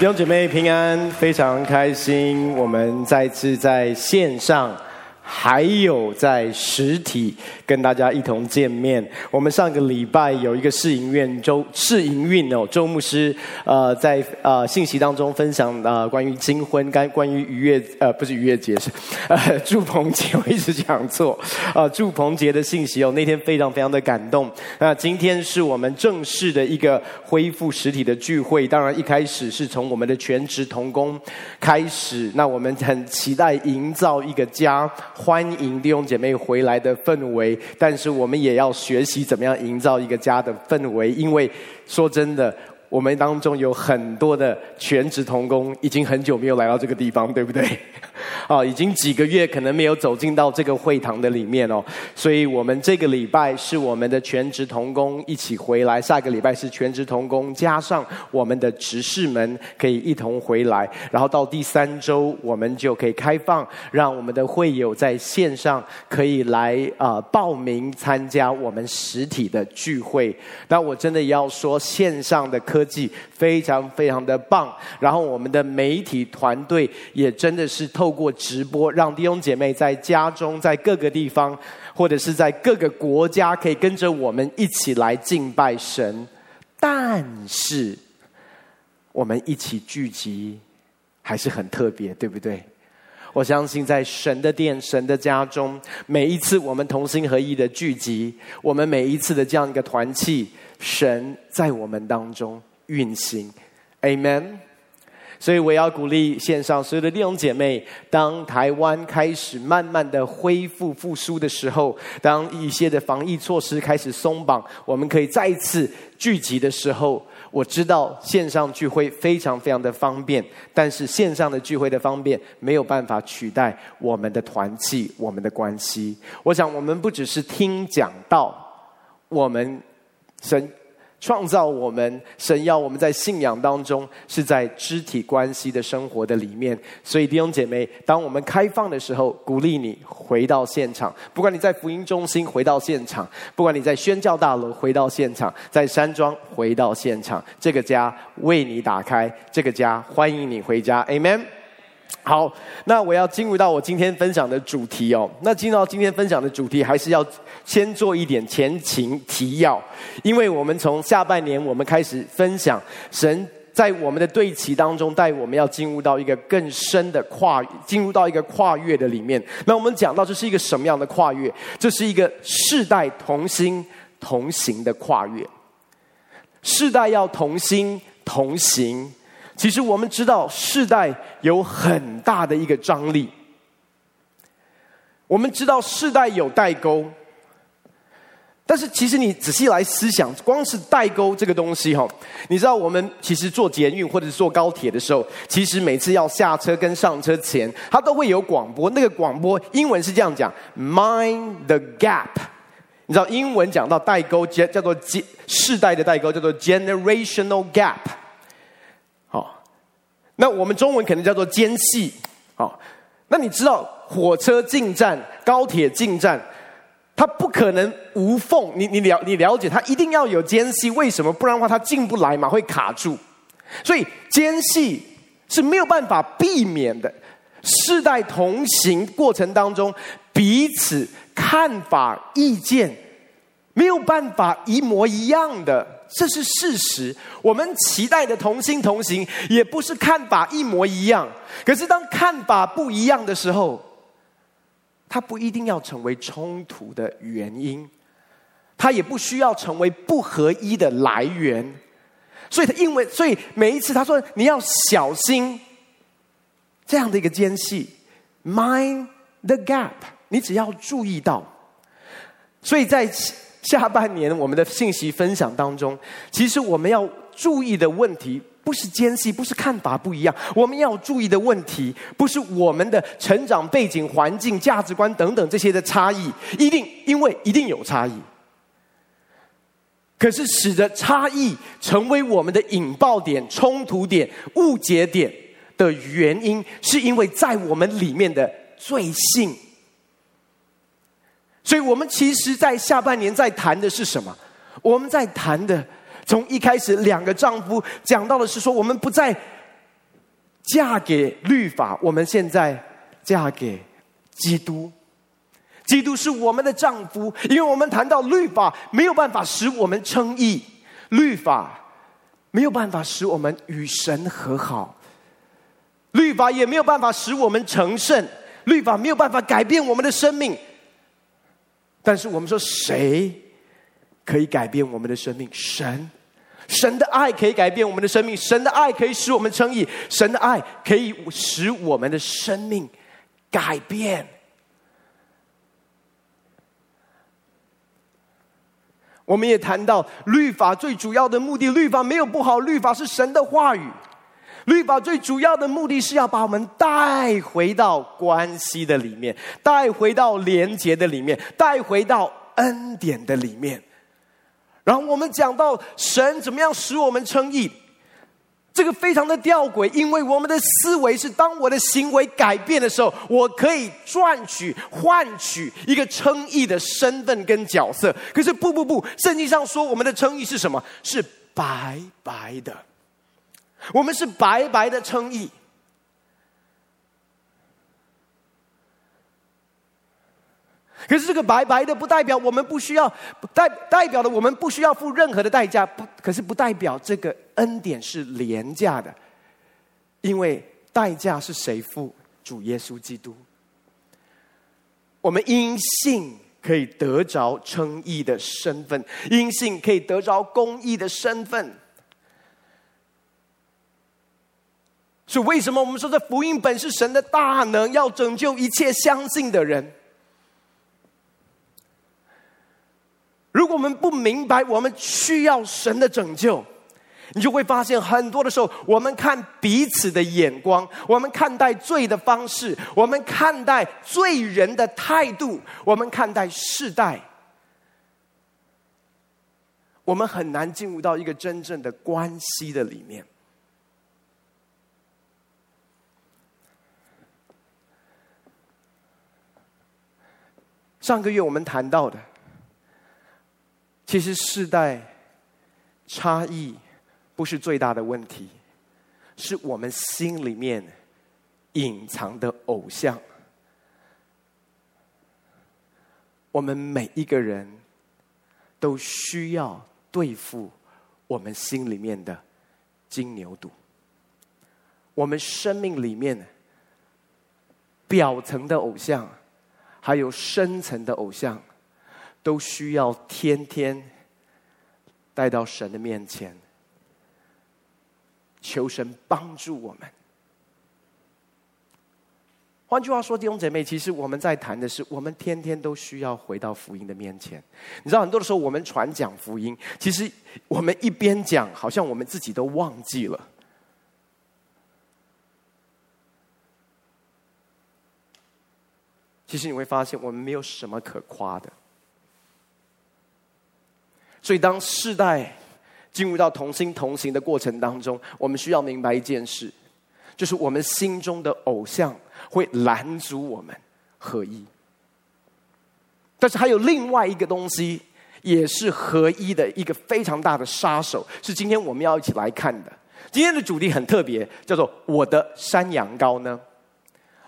弟兄姐妹平安，非常开心，我们再次在线上。还有在实体跟大家一同见面。我们上个礼拜有一个试营运周试营运哦，周牧师呃在呃信息当中分享呃关于金婚，关关于逾越呃不是逾越节是呃祝棚节，我一直讲错呃祝棚节的信息哦，那天非常非常的感动。那今天是我们正式的一个恢复实体的聚会，当然一开始是从我们的全职同工开始，那我们很期待营造一个家。欢迎弟兄姐妹回来的氛围，但是我们也要学习怎么样营造一个家的氛围，因为说真的。我们当中有很多的全职同工，已经很久没有来到这个地方，对不对？啊，已经几个月可能没有走进到这个会堂的里面哦。所以我们这个礼拜是我们的全职同工一起回来，下个礼拜是全职同工加上我们的执事们可以一同回来，然后到第三周我们就可以开放，让我们的会友在线上可以来啊、报名参加我们实体的聚会。那我真的要说线上的科。技非常非常的棒，然后我们的媒体团队也真的是透过直播，让弟兄姐妹在家中，在各个地方，或者是在各个国家，可以跟着我们一起来敬拜神。但是，我们一起聚集还是很特别，对不对？我相信在神的殿、神的家中，每一次我们同心合意的聚集，我们每一次的这样一个团契，神在我们当中。运行，Amen。所以我要鼓励线上所有的弟兄姐妹，当台湾开始慢慢的恢复复苏的时候，当一些的防疫措施开始松绑，我们可以再一次聚集的时候，我知道线上聚会非常非常的方便，但是线上的聚会的方便没有办法取代我们的团契、我们的关系。我想，我们不只是听讲道，我们神。创造我们，神要我们在信仰当中是在肢体关系的生活的里面。所以弟兄姐妹，当我们开放的时候，鼓励你回到现场。不管你在福音中心回到现场，不管你在宣教大楼回到现场，在山庄回到现场，这个家为你打开，这个家欢迎你回家。Amen。好，那我要进入到我今天分享的主题哦。那进到今天分享的主题，还是要先做一点前情提要，因为我们从下半年我们开始分享神在我们的对齐当中带我们要进入到一个更深的跨，进入到一个跨越的里面。那我们讲到这是一个什么样的跨越？这是一个世代同心同行的跨越，世代要同心同行。其实我们知道，世代有很大的一个张力。我们知道世代有代沟，但是其实你仔细来思想，光是代沟这个东西哈，你知道我们其实坐捷运或者是坐高铁的时候，其实每次要下车跟上车前，它都会有广播。那个广播英文是这样讲：“Mind the gap。”你知道英文讲到代沟，叫叫做世代的代沟，叫做 generational gap。那我们中文可能叫做间隙，好，那你知道火车进站、高铁进站，它不可能无缝，你你了你了解，它一定要有间隙，为什么？不然的话它进不来嘛，会卡住。所以间隙是没有办法避免的。世代同行过程当中，彼此看法、意见没有办法一模一样的。这是事实。我们期待的同心同行，也不是看法一模一样。可是当看法不一样的时候，它不一定要成为冲突的原因，它也不需要成为不合一的来源。所以，他因为所以每一次他说你要小心这样的一个间隙，mind the gap，你只要注意到。所以在。下半年我们的信息分享当中，其实我们要注意的问题不是间隙，不是看法不一样。我们要注意的问题不是我们的成长背景、环境、价值观等等这些的差异，一定因为一定有差异。可是使得差异成为我们的引爆点、冲突点、误解点的原因，是因为在我们里面的罪性。所以我们其实，在下半年在谈的是什么？我们在谈的，从一开始两个丈夫讲到的是说，我们不再嫁给律法，我们现在嫁给基督。基督是我们的丈夫，因为我们谈到律法没有办法使我们称义，律法没有办法使我们与神和好，律法也没有办法使我们成圣，律法没有办法改变我们的生命。但是我们说，谁可以改变我们的生命？神，神的爱可以改变我们的生命，神的爱可以使我们称义，神的爱可以使我们的生命改变。我们也谈到律法最主要的目的，律法没有不好，律法是神的话语。律法最主要的目的是要把我们带回到关系的里面，带回到连结的里面，带回到恩典的里面。然后我们讲到神怎么样使我们称义。这个非常的吊诡，因为我们的思维是：当我的行为改变的时候，我可以赚取、换取一个称义的身份跟角色。可是不不不，圣经上说我们的称义是什么？是白白的，我们是白白的称义。可是这个白白的不代表我们不需要，代代表了我们不需要付任何的代价。不，可是不代表这个恩典是廉价的，因为代价是谁付？主耶稣基督。我们因信可以得着称义的身份，因信可以得着公义的身份。所以为什么我们说这福音本是神的大能，要拯救一切相信的人？如果我们不明白我们需要神的拯救，你就会发现很多的时候，我们看彼此的眼光，我们看待罪的方式，我们看待罪人的态度，我们看待世代，我们很难进入到一个真正的关系的里面。上个月我们谈到的。其实世代差异不是最大的问题，是我们心里面隐藏的偶像。我们每一个人都需要对付我们心里面的金牛犊。我们生命里面表层的偶像，还有深层的偶像。都需要天天带到神的面前，求神帮助我们。换句话说，弟兄姐妹，其实我们在谈的是，我们天天都需要回到福音的面前。你知道，很多的时候我们传讲福音，其实我们一边讲，好像我们自己都忘记了。其实你会发现，我们没有什么可夸的。所以，当世代进入到同心同行的过程当中，我们需要明白一件事，就是我们心中的偶像会拦阻我们合一。但是，还有另外一个东西，也是合一的一个非常大的杀手，是今天我们要一起来看的。今天的主题很特别，叫做“我的山羊羔呢”。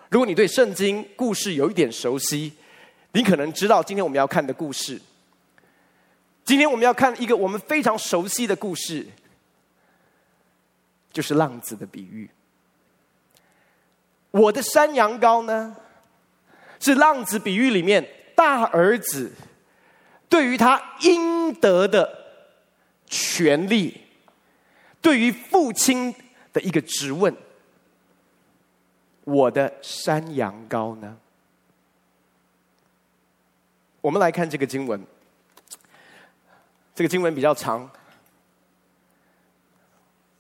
如果你对圣经故事有一点熟悉，你可能知道今天我们要看的故事。今天我们要看一个我们非常熟悉的故事，就是浪子的比喻。我的山羊羔呢，是浪子比喻里面大儿子对于他应得的权利，对于父亲的一个质问。我的山羊羔呢？我们来看这个经文。这个经文比较长，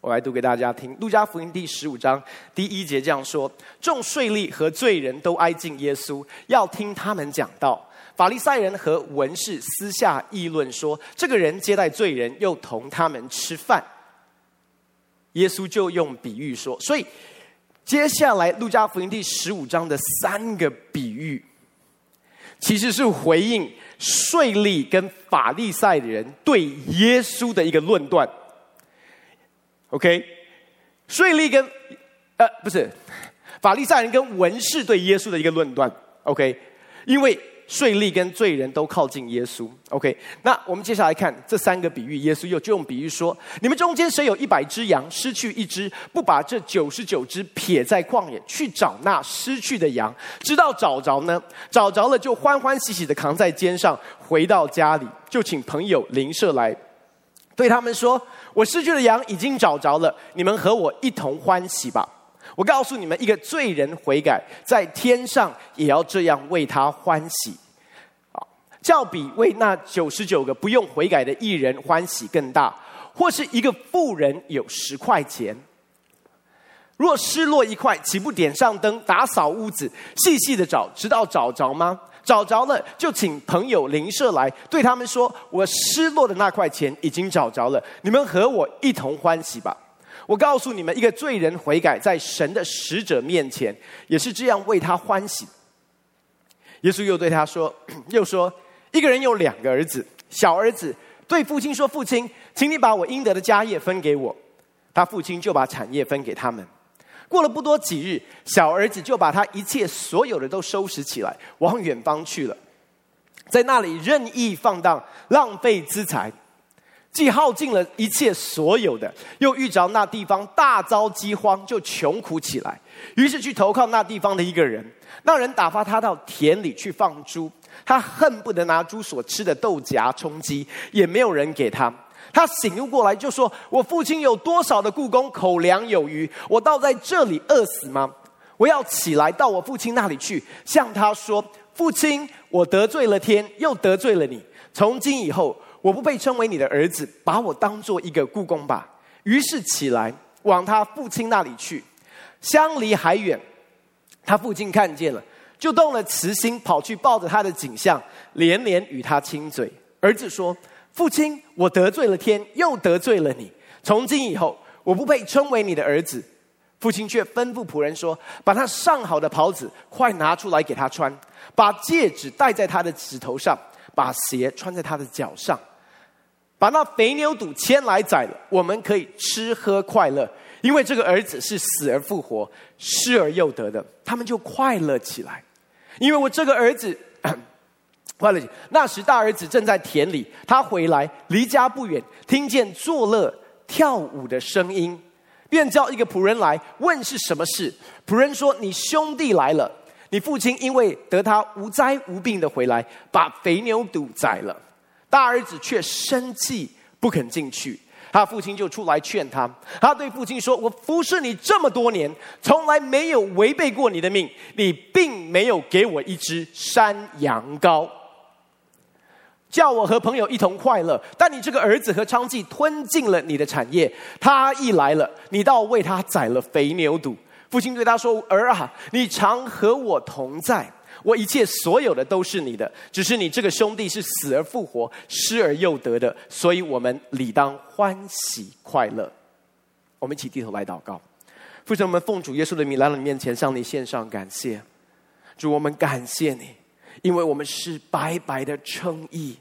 我来读给大家听。路加福音第十五章第一节这样说：众税吏和罪人都挨近耶稣，要听他们讲道。法利赛人和文士私下议论说：这个人接待罪人，又同他们吃饭。耶稣就用比喻说，所以接下来路加福音第十五章的三个比喻，其实是回应。税吏跟法利赛的人对耶稣的一个论断，OK，税吏跟呃，不是，法利赛人跟文士对耶稣的一个论断。OK，因为。税吏跟罪人都靠近耶稣。OK，那我们接下来看这三个比喻，耶稣又就用比喻说：你们中间谁有一百只羊，失去一只，不把这九十九只撇在旷野，去找那失去的羊，直到找着呢？找着了就欢欢喜喜的扛在肩上，回到家里，就请朋友邻舍来，对他们说：我失去的羊已经找着了，你们和我一同欢喜吧。我告诉你们，一个罪人悔改，在天上也要这样为他欢喜，啊，较比为那九十九个不用悔改的艺人欢喜更大。或是一个富人有十块钱，若失落一块，岂不点上灯，打扫屋子，细细的找，直到找着吗？找着了，就请朋友邻舍来，对他们说：我失落的那块钱已经找着了，你们和我一同欢喜吧。我告诉你们，一个罪人悔改，在神的使者面前，也是这样为他欢喜。耶稣又对他说：“ 又说，一个人有两个儿子，小儿子对父亲说：‘父亲，请你把我应得的家业分给我。’他父亲就把产业分给他们。过了不多几日，小儿子就把他一切所有的都收拾起来，往远方去了，在那里任意放荡，浪费资财。”既耗尽了一切所有的，又遇着那地方大遭饥荒，就穷苦起来。于是去投靠那地方的一个人，那人打发他到田里去放猪，他恨不得拿猪所吃的豆荚充饥，也没有人给他。他醒悟过来，就说：“我父亲有多少的雇工，口粮有余，我倒在这里饿死吗？我要起来到我父亲那里去，向他说：父亲，我得罪了天，又得罪了你。从今以后。”我不配称为你的儿子，把我当做一个雇工吧。于是起来往他父亲那里去，相离还远，他父亲看见了，就动了慈心，跑去抱着他的景象，连连与他亲嘴。儿子说：“父亲，我得罪了天，又得罪了你。从今以后，我不配称为你的儿子。”父亲却吩咐仆人说：“把他上好的袍子快拿出来给他穿，把戒指戴在他的指头上，把鞋穿在他的脚上。”把那肥牛肚牵来宰了，我们可以吃喝快乐，因为这个儿子是死而复活、失而又得的，他们就快乐起来。因为我这个儿子 快乐起。那时大儿子正在田里，他回来离家不远，听见作乐跳舞的声音，便叫一个仆人来问是什么事。仆人说：“你兄弟来了，你父亲因为得他无灾无病的回来，把肥牛肚宰了。”大儿子却生气，不肯进去。他父亲就出来劝他。他对父亲说：“我服侍你这么多年，从来没有违背过你的命。你并没有给我一只山羊羔，叫我和朋友一同快乐。但你这个儿子和娼妓吞尽了你的产业。他一来了，你倒为他宰了肥牛犊。”父亲对他说：“儿啊，你常和我同在。”我一切所有的都是你的，只是你这个兄弟是死而复活、失而又得的，所以我们理当欢喜快乐。我们一起低头来祷告，父神，我们奉主耶稣的名来到你面前，向你献上感谢。主，我们感谢你，因为我们是白白的称义。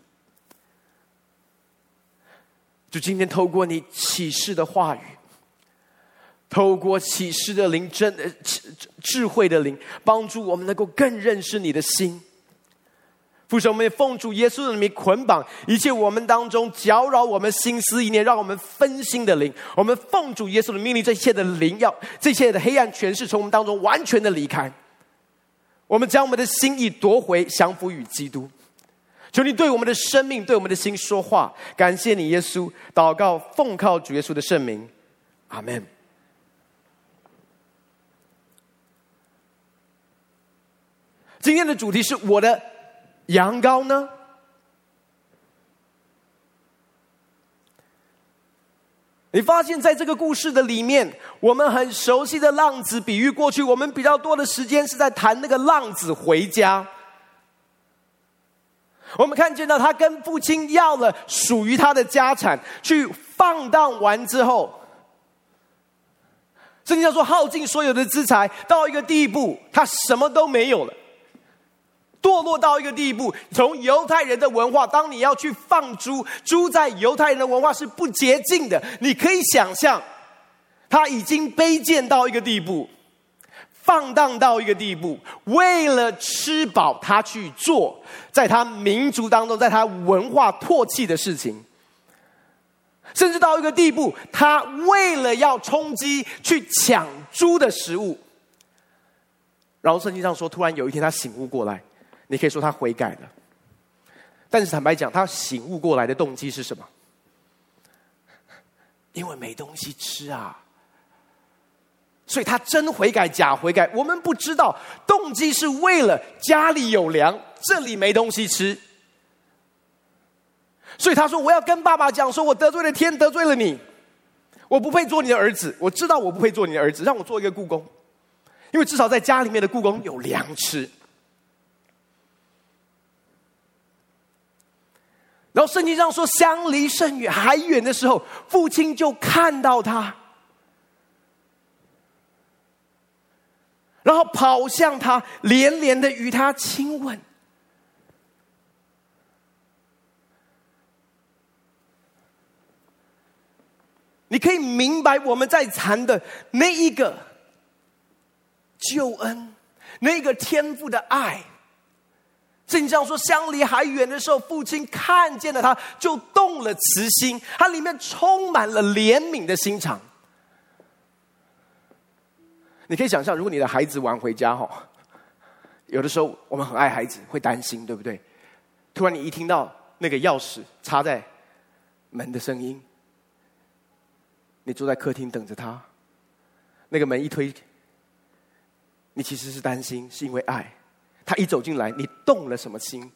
就今天透过你启示的话语。透过启示的灵，真智智慧的灵，帮助我们能够更认识你的心。父神，我们也奉主耶稣的名捆绑一切我们当中搅扰我们心思意念、让我们分心的灵。我们奉主耶稣的命令，这一切的灵要这一切的黑暗权势从我们当中完全的离开。我们将我们的心意夺回，降服于基督。求你对我们的生命、对我们的心说话。感谢你，耶稣。祷告，奉靠主耶稣的圣名，阿门。今天的主题是我的羊羔呢？你发现在这个故事的里面，我们很熟悉的浪子比喻，过去我们比较多的时间是在谈那个浪子回家。我们看见到他跟父亲要了属于他的家产，去放荡完之后，圣经上说耗尽所有的资财，到一个地步，他什么都没有了。堕落到一个地步，从犹太人的文化，当你要去放猪，猪在犹太人的文化是不洁净的。你可以想象，他已经卑贱到一个地步，放荡到一个地步，为了吃饱，他去做在他民族当中，在他文化唾弃的事情，甚至到一个地步，他为了要充饥，去抢猪的食物。然后圣经上说，突然有一天他醒悟过来，你可以说他悔改了。但是坦白讲，他醒悟过来的动机是什么？因为没东西吃啊，所以他真悔改假悔改，我们不知道。动机是为了家里有粮，这里没东西吃，所以他说：“我要跟爸爸讲，说我得罪了天，得罪了你，我不配做你的儿子。我知道我不配做你的儿子，让我做一个雇工，因为至少在家里面的雇工有粮吃。”然后圣经上说，相离甚远，还远的时候，父亲就看到他，然后跑向他，连连的与他亲吻。你可以明白我们在谈的那一个救恩，那个天赋的爱。圣经上说，相离还远的时候，父亲看见了他，就动了慈心，他里面充满了怜悯的心肠。你可以想象，如果你的孩子晚回家哈，有的时候我们很爱孩子，会担心，对不对？突然你一听到那个钥匙插在门的声音，你坐在客厅等着他，那个门一推，你其实是担心，是因为爱。他一走进来，你动了什么心？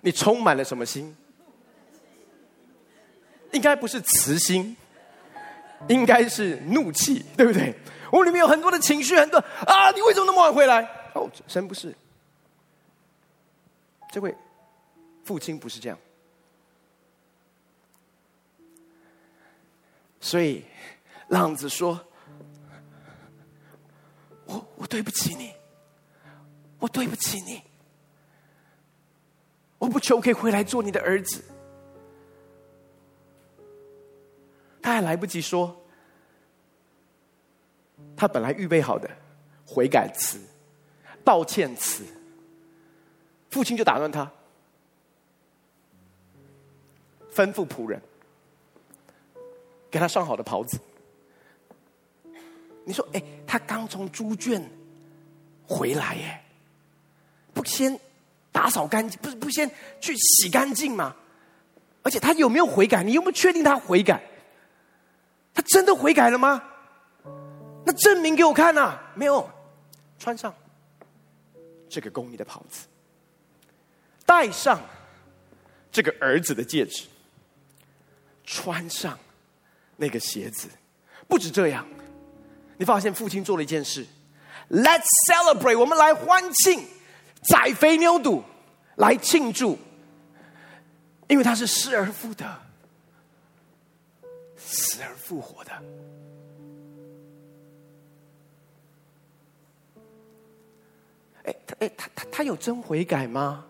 你充满了什么心？应该不是慈心，应该是怒气，对不对？我里面有很多的情绪，很多啊！你为什么那么晚回来？哦，神不是，这位父亲不是这样，所以浪子说：“我我对不起你。”我对不起你，我不求可以回来做你的儿子。他还来不及说，他本来预备好的悔改词、道歉词，父亲就打断他，吩咐仆人给他上好的袍子。你说，哎，他刚从猪圈回来耶。不先打扫干净，不是不先去洗干净吗？而且他有没有悔改？你有没有确定他悔改？他真的悔改了吗？那证明给我看呐、没有，穿上这个公义的袍子，戴上这个儿子的戒指，穿上那个鞋子。不止这样，你发现父亲做了一件事：Let's celebrate，我们来欢庆。宰肥牛肚来庆祝，因为他是失而复得、死而复活的。哎，他哎，他他他有真悔改吗？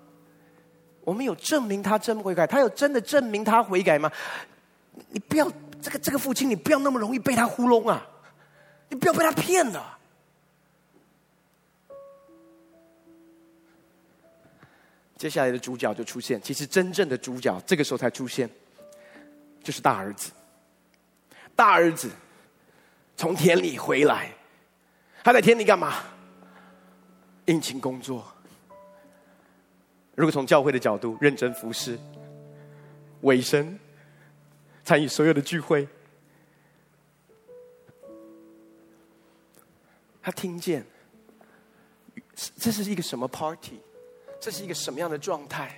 我们有证明他真悔改？他有真的证明他悔改吗？你不要这个这个父亲，你不要那么容易被他糊弄啊！你不要被他骗了。接下来的主角就出现，其实真正的主角这个时候才出现，就是大儿子。大儿子从田里回来，他在田里干嘛？殷勤工作。如果从教会的角度，认真服侍，委身，参与所有的聚会。他听见，这是一个什么 party？这是一个什么样的状态？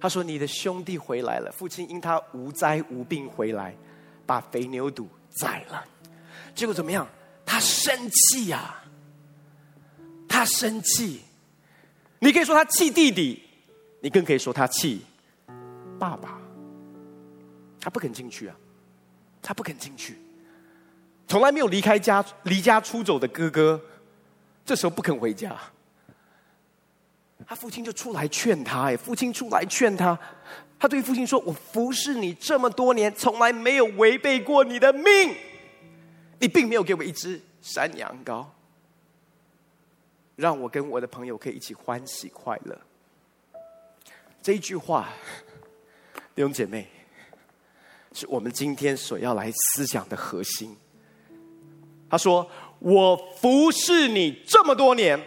他说：“你的兄弟回来了，父亲因他无灾无病回来，把肥牛肚宰了。结果怎么样？他生气呀、啊！他生气。你可以说他气弟弟，你更可以说他气爸爸。他不肯进去啊！他不肯进去。从来没有离开家、离家出走的哥哥，这时候不肯回家。”他父亲就出来劝他，哎，父亲出来劝他，他对父亲说：“我服侍你这么多年，从来没有违背过你的命。你并没有给我一只山羊羔，让我跟我的朋友可以一起欢喜快乐。”这一句话，弟兄姐妹，是我们今天所要来思想的核心。他说：“我服侍你这么多年。”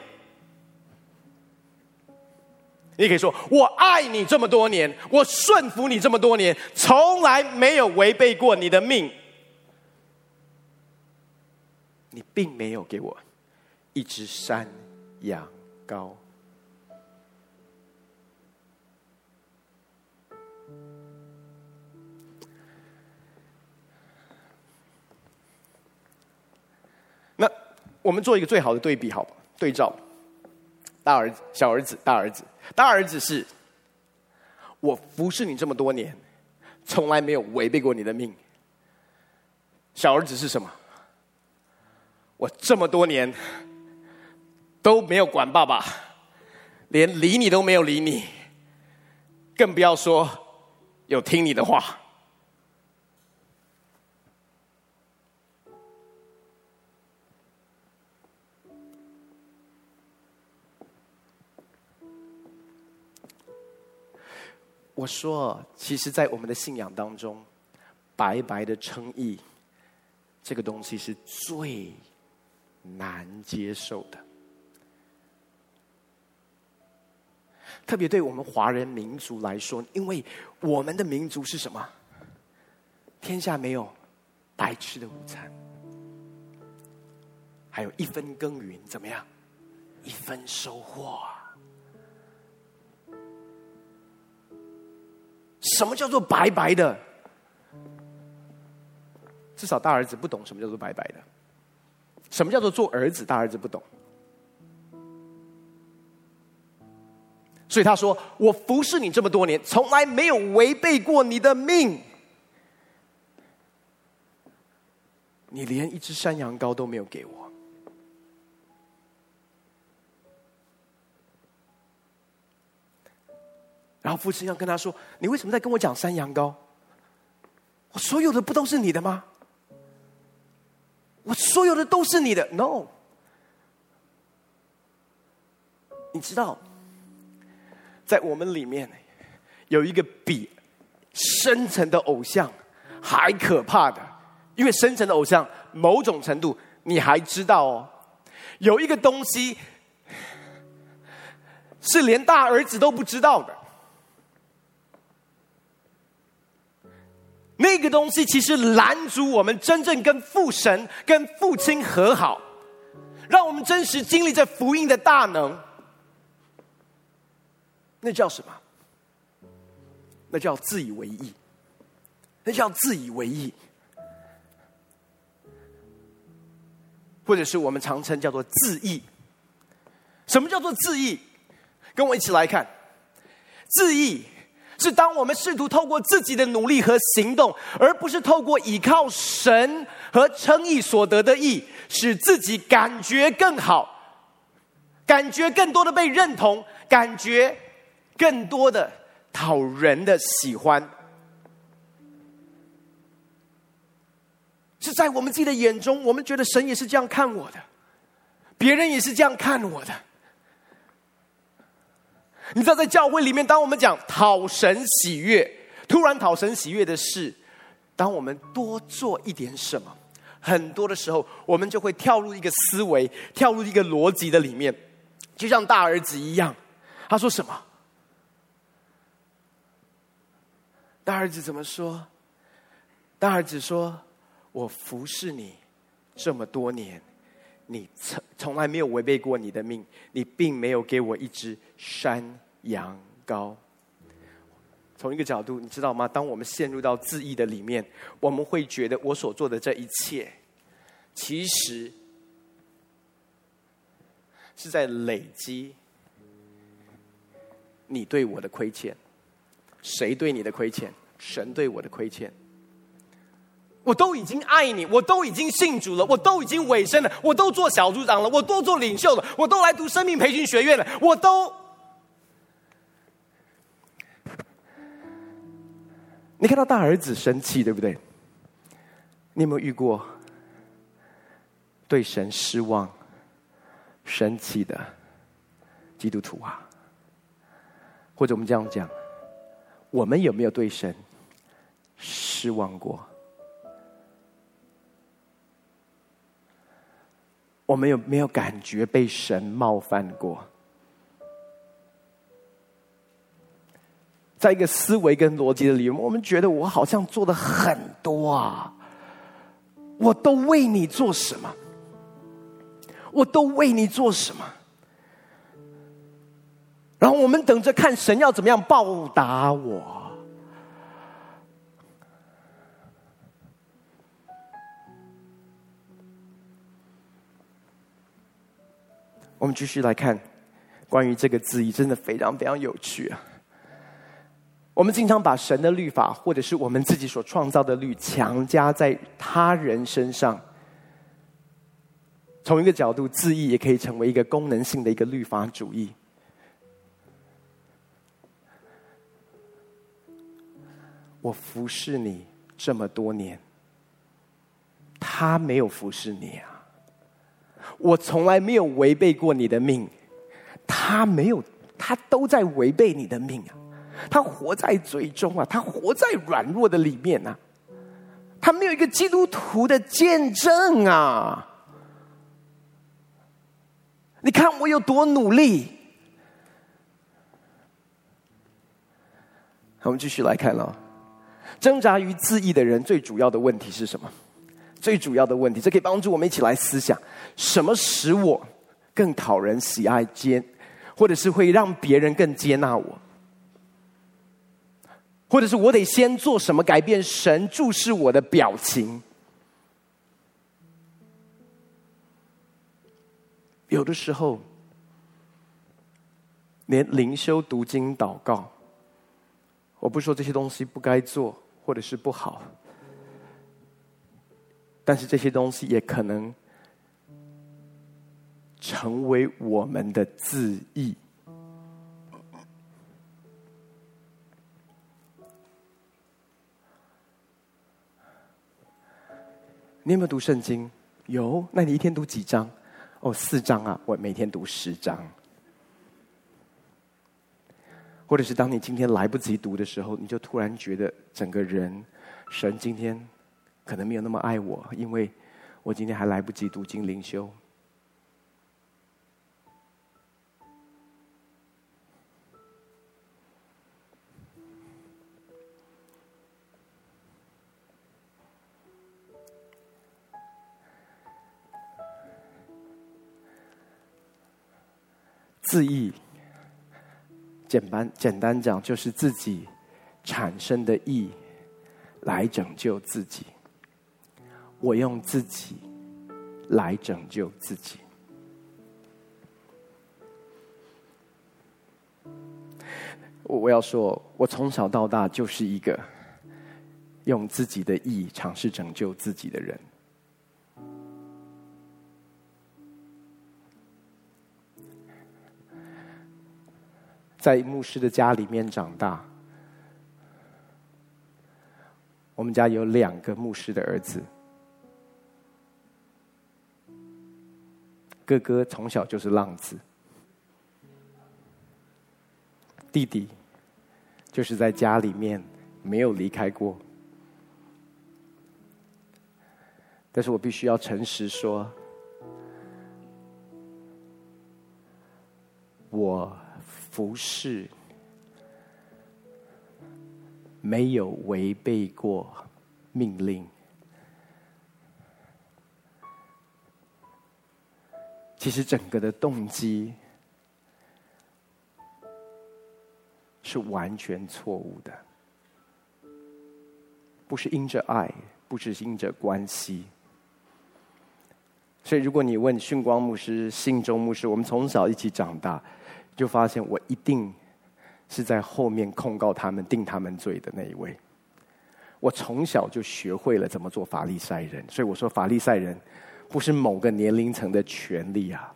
你可以说：“我爱你这么多年，我顺服你这么多年，从来没有违背过你的命。你并没有给我一只山羊羔。”那我们做一个最好的对比，好吧？对照。大儿子、小儿子、大儿子。大儿子是，我服侍你这么多年，从来没有违背过你的命。小儿子是什么？我这么多年都没有管爸爸，连理你都没有理你，更不要说有听你的话。我说，其实，在我们的信仰当中，白白的称义，这个东西是最难接受的。特别对我们华人民族来说，因为我们的民族是什么？天下没有白吃的午餐，还有一分耕耘，怎么样？一分收获。什么叫做白白的？至少大儿子不懂什么叫做白白的。什么叫做做儿子？大儿子不懂。所以他说：“我服侍你这么多年，从来没有违背过你的命。你连一只山羊羔都没有给我。”然后父亲要跟他说：“你为什么在跟我讲山羊羔？我所有的不都是你的吗？我所有的都是你的。No，你知道，在我们里面有一个比深层的偶像还可怕的，因为深层的偶像某种程度你还知道哦，有一个东西是连大儿子都不知道的。”那个东西其实拦阻我们真正跟父神、跟父亲和好，让我们真实经历这福音的大能。那叫什么？那叫自以为意。那叫自以为意，或者是我们常称叫做自义。什么叫做自义？跟我一起来看，自义。是当我们试图透过自己的努力和行动，而不是透过依靠神和称义所得的义，使自己感觉更好，感觉更多的被认同，感觉更多的讨人的喜欢，是在我们自己的眼中，我们觉得神也是这样看我的，别人也是这样看我的。你知道，在教会里面，当我们讲讨神喜悦，突然讨神喜悦的事，当我们多做一点什么，很多的时候，我们就会跳入一个思维，跳入一个逻辑的里面，就像大儿子一样。他说什么？大儿子怎么说？大儿子说：“我服侍你这么多年。”你从从来没有违背过你的命，你并没有给我一只山羊羔。从一个角度，你知道吗？当我们陷入到自义的里面，我们会觉得我所做的这一切，其实是在累积你对我的亏欠。谁对你的亏欠？神对我的亏欠。我都已经爱你，我都已经信主了，我都已经委身了，我都做小组长了，我都做领袖了，我都来读生命培训学院了，我都，你看到大儿子生气，对不对？你有没有遇过对神失望、生气的基督徒啊？或者我们这样讲，我们有没有对神失望过？我们有没有感觉被神冒犯过？在一个思维跟逻辑的里面，我们觉得我好像做的很多啊，我都为你做什么？我都为你做什么？然后我们等着看神要怎么样报答我。我们继续来看关于这个字义，真的非常非常有趣啊！我们经常把神的律法，或者是我们自己所创造的律，强加在他人身上。从一个角度，字义也可以成为一个功能性的一个律法主义。我服侍你这么多年，他没有服侍你啊。我从来没有违背过你的命，他没有，他都在违背你的命啊！他活在罪中啊，他活在软弱的里面啊，他没有一个基督徒的见证啊！你看我有多努力。好我们继续来看了，挣扎于自义的人最主要的问题是什么？最主要的问题，这可以帮助我们一起来思想：什么使我更讨人喜爱接，或者是会让别人更接纳我？或者是我得先做什么改变神注视我的表情？有的时候，连灵修、读经、祷告，我不说这些东西不该做，或者是不好。但是这些东西也可能成为我们的自义。你有没有读圣经？有，那你一天读几章？哦，四章啊！我每天读十章。或者是当你今天来不及读的时候，你就突然觉得整个人，神今天。可能没有那么爱我，因为我今天还来不及读经灵修。自意，简单简单讲，就是自己产生的意来拯救自己。我用自己来拯救自己。我我要说，我从小到大就是一个用自己的义尝试拯救自己的人。在牧师的家里面长大，我们家有两个牧师的儿子。哥哥从小就是浪子，弟弟就是在家里面没有离开过。但是我必须要诚实说，我服侍没有违背过命令。其实整个的动机是完全错误的，不是因着爱，不是因着关系。所以，如果你问训光牧师、信中牧师，我们从小一起长大，就发现我一定是在后面控告他们、定他们罪的那一位。我从小就学会了怎么做法利赛人，所以我说法利赛人。不是某个年龄层的权利啊！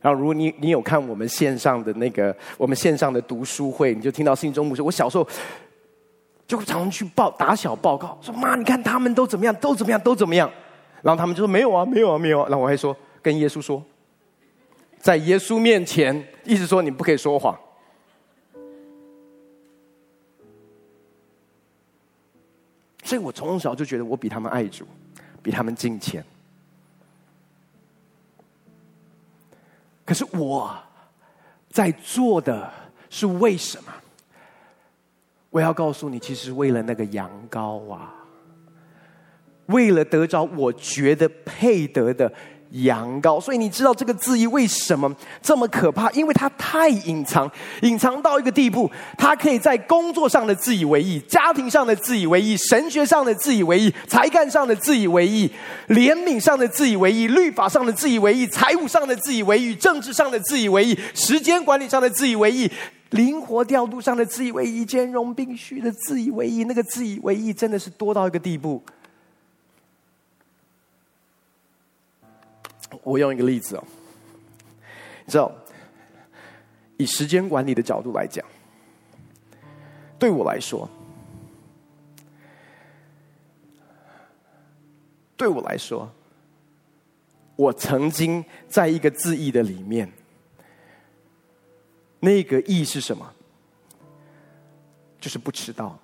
然后，如果你你有看我们线上的那个我们线上的读书会，你就听到信中牧师。我小时候就常常去报打小报告，说妈，你看他们都怎么样，都怎么样，都怎么样。然后他们就说没有啊，没有啊，没有啊。然后我还说跟耶稣说，在耶稣面前，意思说你不可以说谎。所以我从小就觉得我比他们爱主，比他们敬虔。可是我在做的是为什么？我要告诉你，其实为了那个羊羔啊，为了得着我觉得配得的。羊羔，所以你知道这个字义为什么这么可怕？因为它太隐藏，隐藏到一个地步，它可以在工作上的自以为意，家庭上的自以为意，神学上的自以为意，才干上的自以为意，怜悯上的自以为意，律法上的自以为意，财务上的自以为意，政治上的自以为意，时间管理上的自以为意，灵活调度上的自以为意，兼容并蓄的自以为意，那个自以为意真的是多到一个地步。我用一个例子哦，你知道，以时间管理的角度来讲，对我来说，对我来说，我曾经在一个字义的里面，那个义是什么？就是不迟到，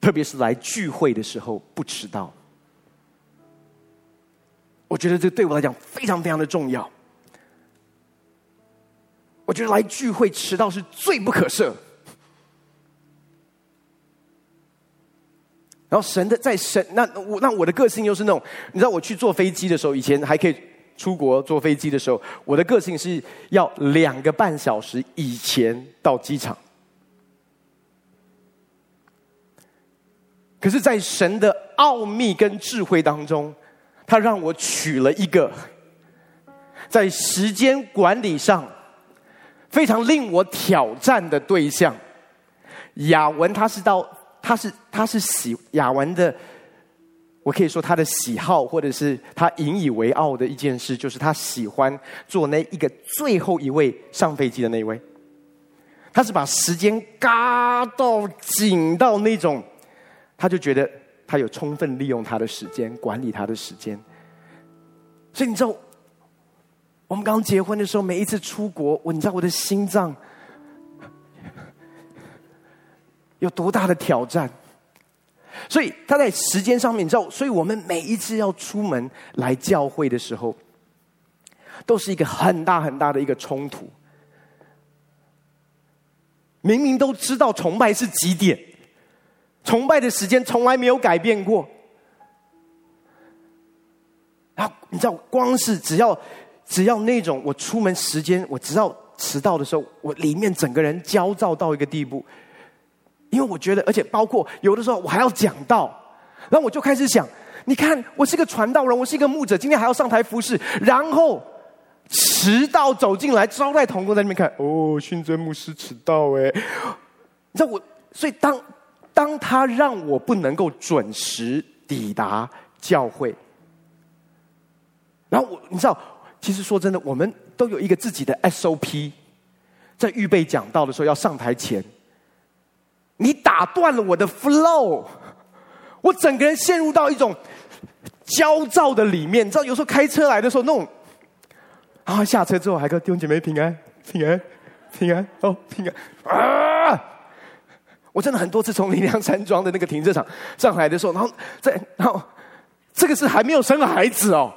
特别是来聚会的时候不迟到。我觉得这对我来讲非常非常的重要。我觉得来聚会迟到是罪不可赦。然后神的在神那我那我的个性又是那种，你知道我去坐飞机的时候，以前还可以出国坐飞机的时候，我的个性是要两个半小时以前到机场。可是，在神的奥秘跟智慧当中。他让我娶了一个在时间管理上非常令我挑战的对象。雅文他是到他是他是喜雅文的，我可以说他的喜好或者是他引以为傲的一件事，就是他喜欢做那一个最后一位上飞机的那一位。他是把时间嘎到紧到那种，他就觉得。他有充分利用他的时间，管理他的时间。所以你知道，我们刚结婚的时候，每一次出国，我你知道我的心脏有多大的挑战？所以他在时间上面，你知道，所以我们每一次要出门来教会的时候，都是一个很大很大的一个冲突。明明都知道崇拜是几点。崇拜的时间从来没有改变过，然后你知道，光是只要只要那种我出门时间，我只要迟到的时候，我里面整个人焦躁到一个地步，因为我觉得，而且包括有的时候我还要讲道，然后我就开始想，你看，我是个传道人，我是一个牧者，今天还要上台服侍，然后迟到走进来，招待同工在那边看，哦，训尊牧师迟到哎，你知道我，所以当。当他让我不能够准时抵达教会，然后我你知道，其实说真的，我们都有一个自己的 SOP，在预备讲道的时候要上台前，你打断了我的 flow，我整个人陷入到一种焦躁的里面。你知道，有时候开车来的时候，那种，然后下车之后还跟弟兄姐妹平安、平安、平安哦，平安啊。我真的很多次从林良山庄的那个停车场上来的时候，然后在然后这个是还没有生孩子哦。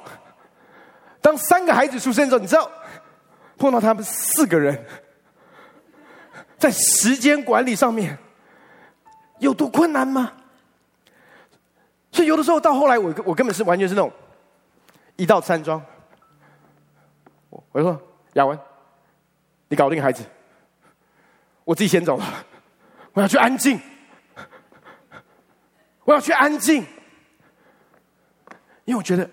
当三个孩子出生之后，你知道碰到他们四个人在时间管理上面有多困难吗？所以有的时候到后来，我我根本是完全是那种一到山庄，我我就说雅文，你搞定孩子，我自己先走了。我要去安静，我要去安静，因为我觉得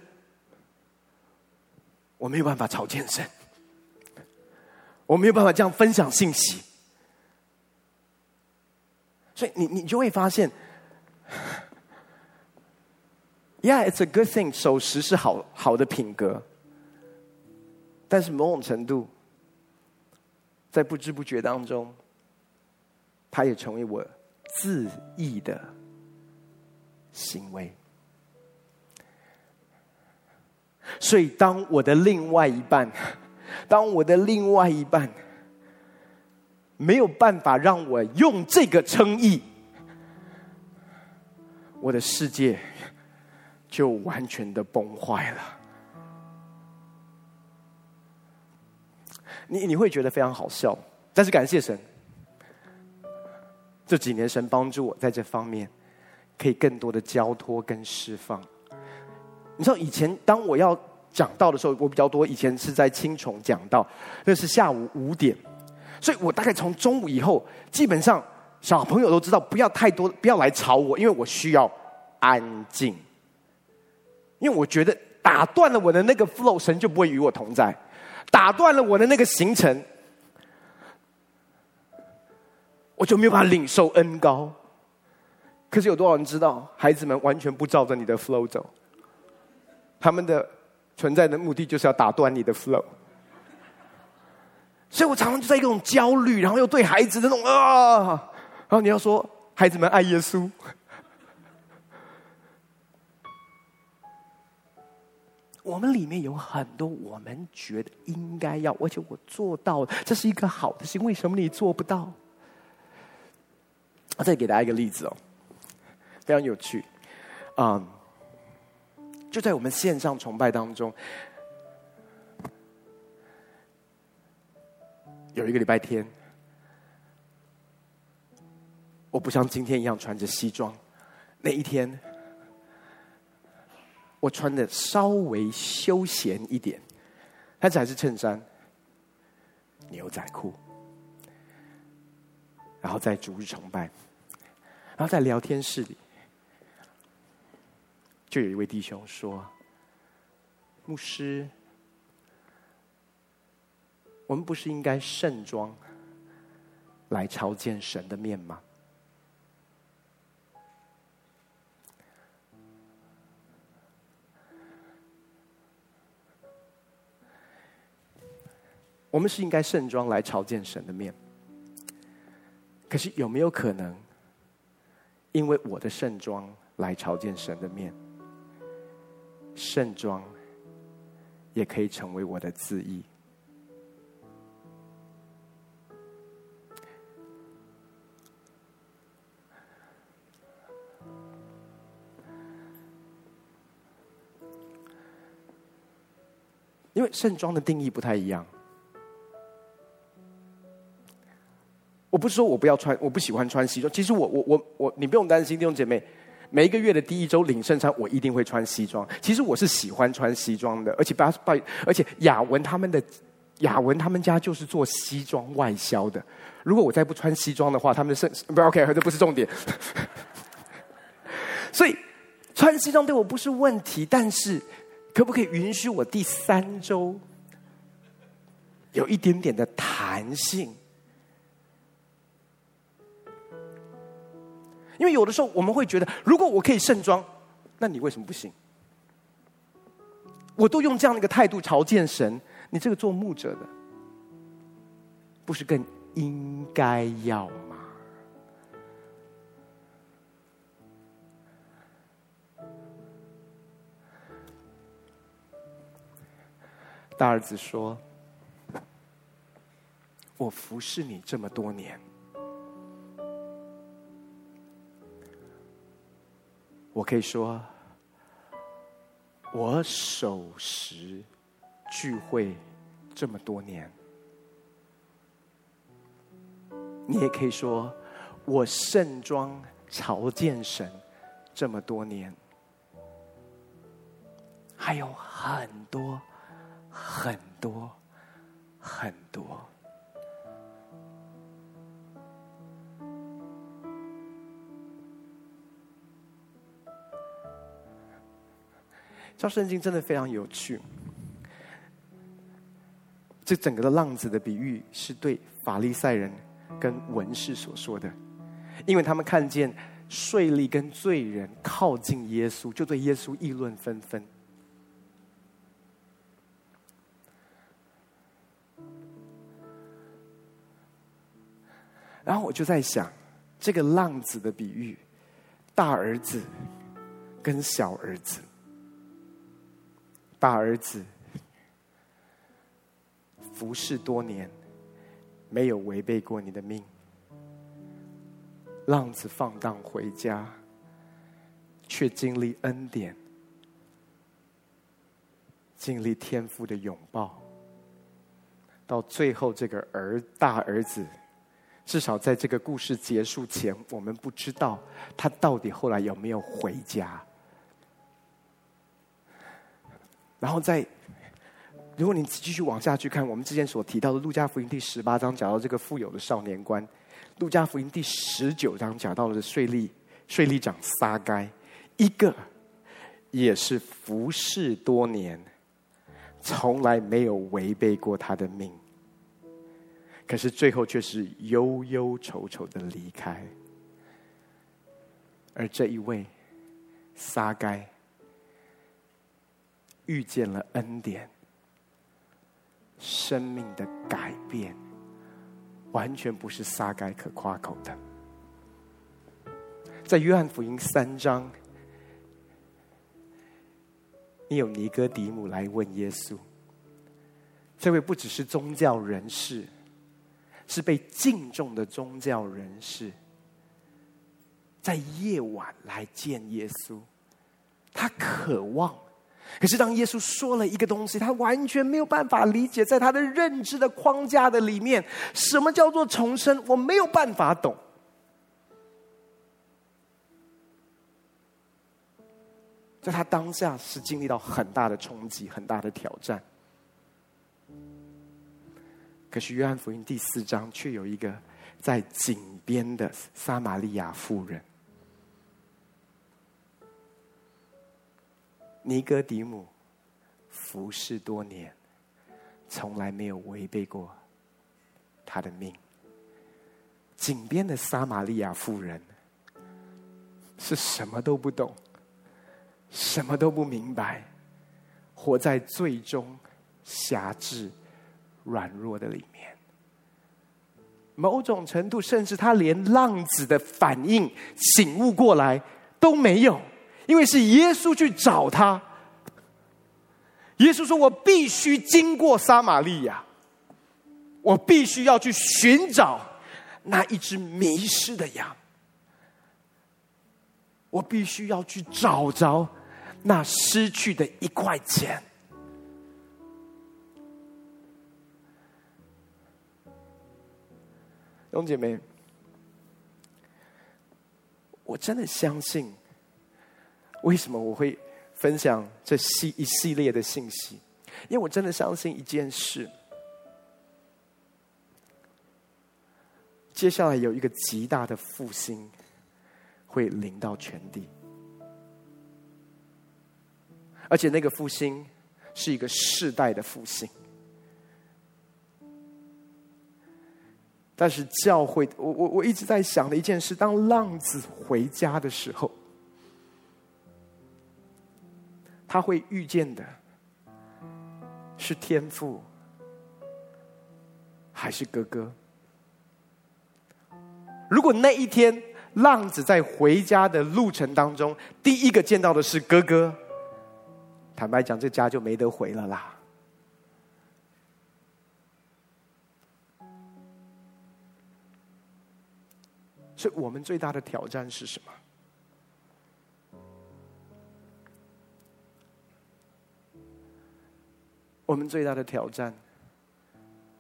我没有办法朝健身，我没有办法这样分享信息，所以你你就会发现，Yeah, it's a good thing。守时是好好的品格，但是某种程度，在不知不觉当中，它也成为我自义的行为。所以，当我的另外一半，当我的另外一半没有办法让我用这个称义，我的世界就完全的崩坏了。你你会觉得非常好笑，但是感谢神，这几年神帮助我在这方面可以更多的交托跟释放。你知道以前当我要讲道的时候，我比较多。以前是在青重讲道，那是下午五点，所以我大概从中午以后，基本上小朋友都知道不要太多，不要来吵我，因为我需要安静。因为我觉得打断了我的那个 flow，神就不会与我同在；打断了我的那个行程，我就没有办法领受恩膏。可是有多少人知道，孩子们完全不照着你的 flow 走，他们的。存在的目的就是要打断你的 flow，所以我常常就在一种焦虑，然后又对孩子的那种啊，然后你要说孩子们爱耶稣，我们里面有很多我们觉得应该要，而且我做到，这是一个好的事，为什么你做不到？我再给大家一个例子哦，非常有趣，啊、就在我们线上崇拜当中，有一个礼拜天，我不像今天一样穿着西装。那一天，我穿的稍微休闲一点，但是还是衬衫、牛仔裤，然后在逐日崇拜，然后在聊天室里。就有一位弟兄说：“牧师，我们不是应该盛装来朝见神的面吗？我们是应该盛装来朝见神的面。可是有没有可能，因为我的盛装来朝见神的面？”盛装也可以成为我的自义，因为盛装的定义不太一样。我不是说我不要穿，我不喜欢穿西装。其实我我我我，你不用担心，弟兄姐妹。每一个月的第一周领圣餐，我一定会穿西装。其实我是喜欢穿西装的，而且把把，而且雅文他们的雅文他们家就是做西装外销的。如果我再不穿西装的话，他们的圣不 OK，这不是重点。所以穿西装对我不是问题，但是可不可以允许我第三周有一点点的弹性？因为有的时候我们会觉得，如果我可以盛装，那你为什么不行？我都用这样的一个态度朝见神，你这个做牧者的，不是更应该要吗？大儿子说：“我服侍你这么多年。”我可以说，我守时聚会这么多年，你也可以说，我盛装朝见神这么多年，还有很多很多很多。照圣经真的非常有趣。这整个的浪子的比喻是对法利赛人跟文士所说的，因为他们看见税吏跟罪人靠近耶稣，就对耶稣议论纷纷。然后我就在想，这个浪子的比喻，大儿子跟小儿子。大儿子服侍多年，没有违背过你的命，浪子放荡回家，却经历恩典，经历天父的拥抱，到最后这个儿大儿子。至少在这个故事结束前，我们不知道他到底后来有没有回家。然后在，如果你继续往下去看，我们之前所提到的《路加福音》第十八章讲到这个富有的少年官，《路加福音》第十九章讲到了税吏税吏长撒该，一个也是服侍多年，从来没有违背过他的命。可是最后却是忧忧愁愁的离开，而这一位撒该遇见了恩典，生命的改变，完全不是撒该可夸口的。在约翰福音三章，你有尼哥底母来问耶稣，这位不只是宗教人士。是被敬重的宗教人士，在夜晚来见耶稣，他渴望。可是当耶稣说了一个东西，他完全没有办法理解，在他的认知的框架的里面，什么叫做重生？我没有办法懂。在他当下是经历到很大的冲击，很大的挑战。可是约翰福音第四章却有一个在井边的撒玛利亚妇人，尼哥底母服侍多年，从来没有违背过他的命。井边的撒玛利亚妇人是什么都不懂，什么都不明白，活在最终狭制。软弱的里面，某种程度，甚至他连浪子的反应、醒悟过来都没有，因为是耶稣去找他。耶稣说：“我必须经过撒玛利亚，我必须要去寻找那一只迷失的羊，我必须要去找着那失去的一块钱。”弟兄姐妹，我真的相信，为什么我会分享这系一系列的信息？因为我真的相信一件事：接下来有一个极大的复兴会临到全地，而且那个复兴是一个世代的复兴。但是教会，我我我一直在想的一件事：当浪子回家的时候，他会遇见的是天父，还是哥哥？如果那一天浪子在回家的路程当中，第一个见到的是哥哥，坦白讲，这家就没得回了啦。所以我们最大的挑战是什么？我们最大的挑战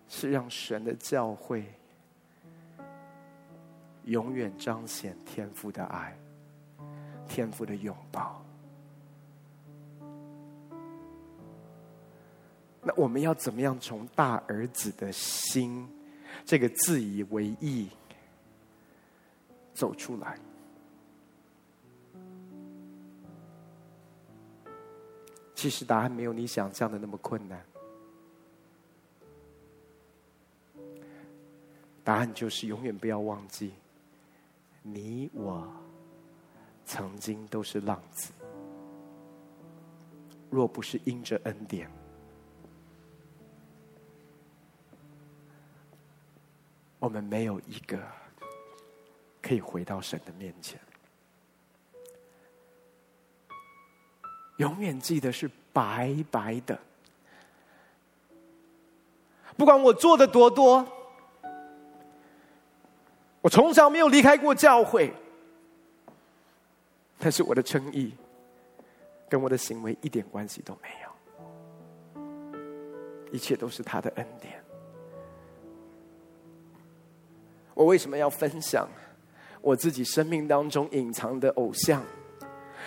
是让神的教会永远彰显天父的爱、天父的拥抱。那我们要怎么样从大儿子的心这个自以为意？走出来，其实答案没有你想象的那么困难。答案就是永远不要忘记，你我曾经都是浪子。若不是因着恩典，我们没有一个可以回到神的面前。永远记得是白白的，不管我做的多多，我从小没有离开过教会，但是我的称义跟我的行为一点关系都没有，一切都是他的恩典。我为什么要分享我自己生命当中隐藏的偶像？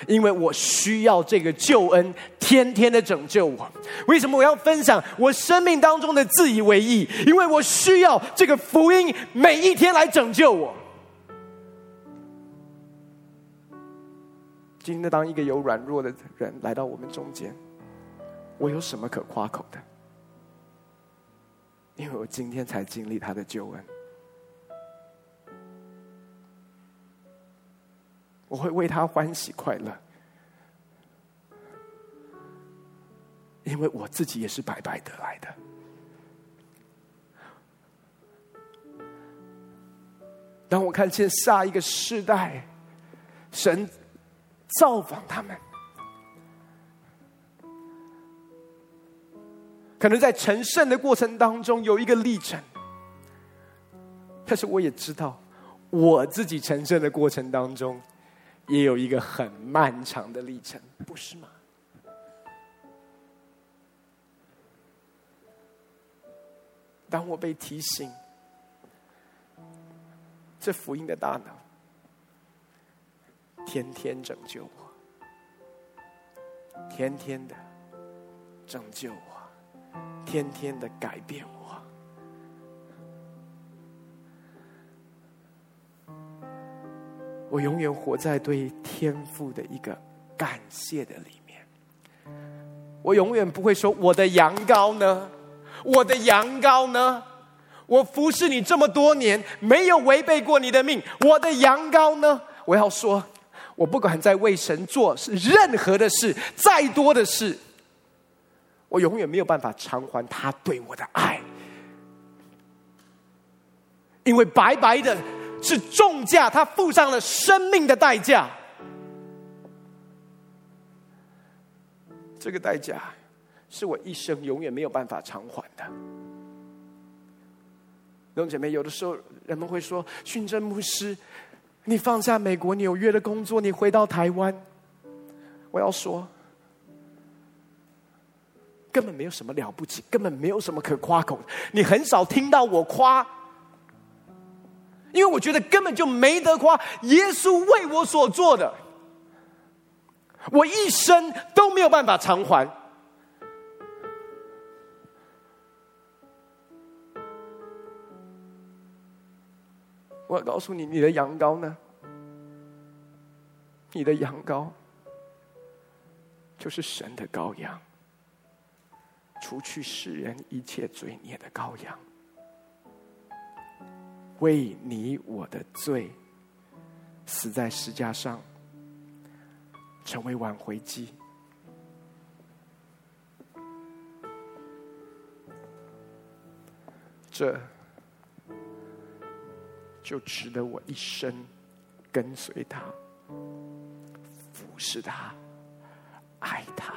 因为我需要这个救恩，天天的拯救我。为什么我要分享我生命当中的自以为意？因为我需要这个福音每一天来拯救我。今天当一个有软弱的人来到我们中间，我有什么可夸口的？因为我今天才经历他的救恩。我会为他欢喜快乐，因为我自己也是白白得来的。当我看见下一个世代，神造访他们，可能在成圣的过程当中有一个历程，但是我也知道，我自己成圣的过程当中。也有一个很漫长的历程，不是吗？当我被提醒，这福音的大能天天拯救我，天天的拯救我，天天的改变我。我永远活在对天赋的一个感谢的里面。我永远不会说我的羊羔呢？我的羊羔呢？我服侍你这么多年，没有违背过你的命。我的羊羔呢？我要说，我不管在为神做是任何的事，再多的事，我永远没有办法偿还他对我的爱，因为白白的。是重价，他付上了生命的代价。这个代价是我一生永远没有办法偿还的。弟兄姐妹，有的时候人们会说：“训政牧师，你放下美国纽约的工作，你回到台湾。”我要说，根本没有什么了不起，根本没有什么可夸口。你很少听到我夸。因为我觉得根本就没得夸，耶稣为我所做的，我一生都没有办法偿还。我要告诉你，你的羊羔呢？你的羊羔就是神的羔羊，除去世人一切罪孽的羔羊。为你我的罪死在十架上，成为挽回祭，这就值得我一生跟随他，服侍他，爱他。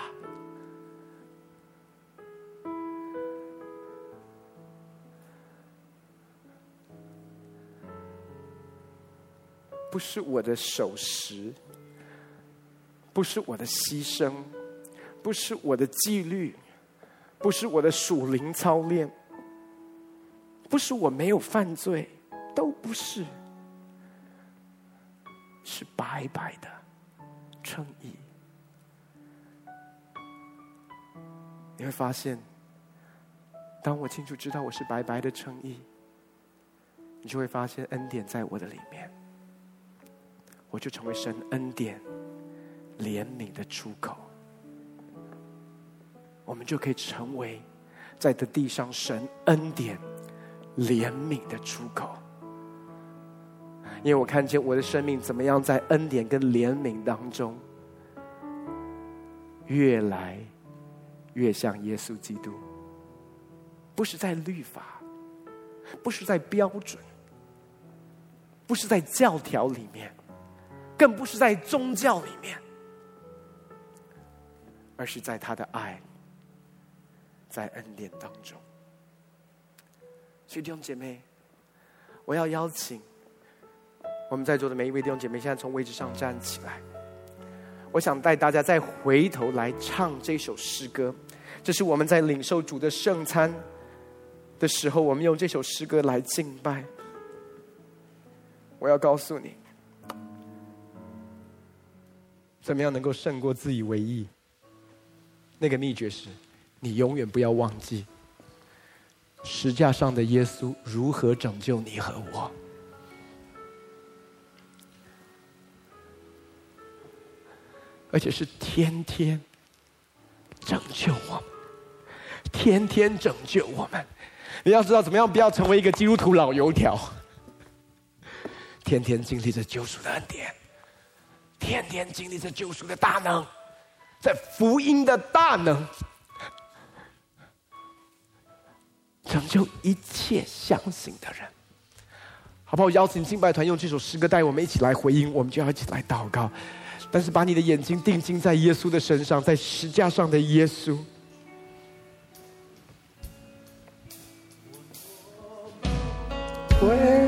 不是我的守时，不是我的牺牲，不是我的纪律，不是我的属灵操练，不是我没有犯罪，都不是，是白白的称义。你会发现，当我清楚知道我是白白的称义，你就会发现恩典在我的里面。我就成为神恩典、怜悯的出口，我们就可以成为在这地上神恩典、怜悯的出口。因为我看见我的生命怎么样在恩典跟怜悯当中，越来越像耶稣基督，不是在律法，不是在标准。不是在教条里面，更不是在宗教里面，而是在他的爱，在恩典当中。所以弟兄姐妹，我要邀请我们在座的每一位弟兄姐妹，现在从位置上站起来。我想带大家再回头来唱这首诗歌，这是我们在领受主的圣餐的时候，我们用这首诗歌来敬拜。我要告诉你，怎么样能够胜过自以为意？那个秘诀是，你永远不要忘记，十架上的耶稣如何拯救你和我。而且是天天拯救我们，天天拯救我们。你要知道怎么样不要成为一个基督徒老油条，天天经历着救赎的恩典，天天经历着救赎的大能，在福音的大能，拯救一切相信的人。好不好？邀请敬拜团用这首诗歌带我们一起来回应，我们就要一起来祷告。但是把你的眼睛定睛在耶稣的身上，在十架上的耶稣。回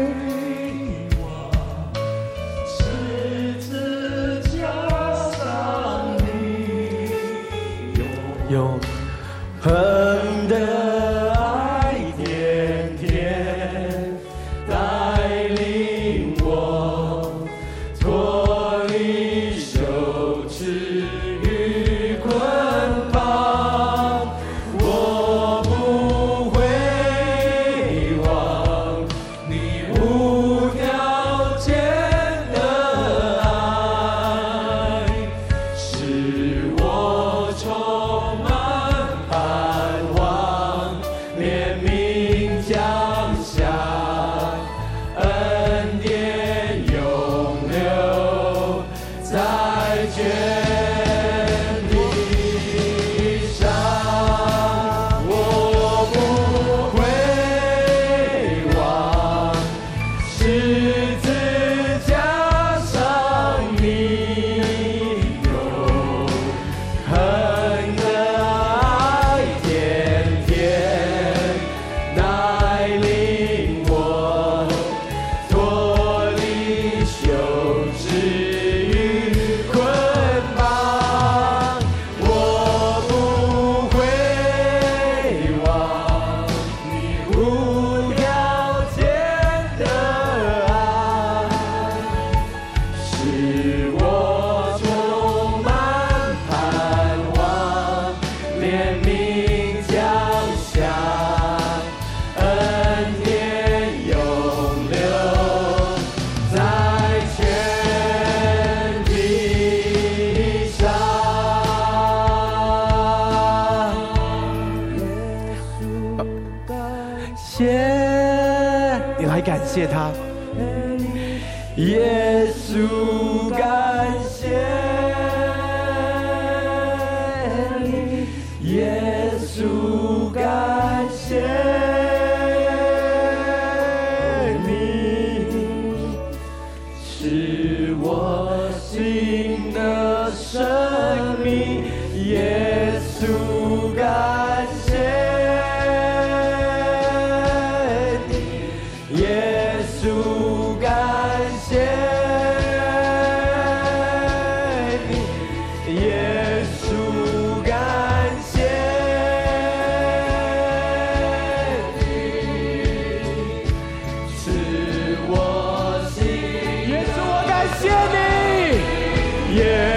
Yeah.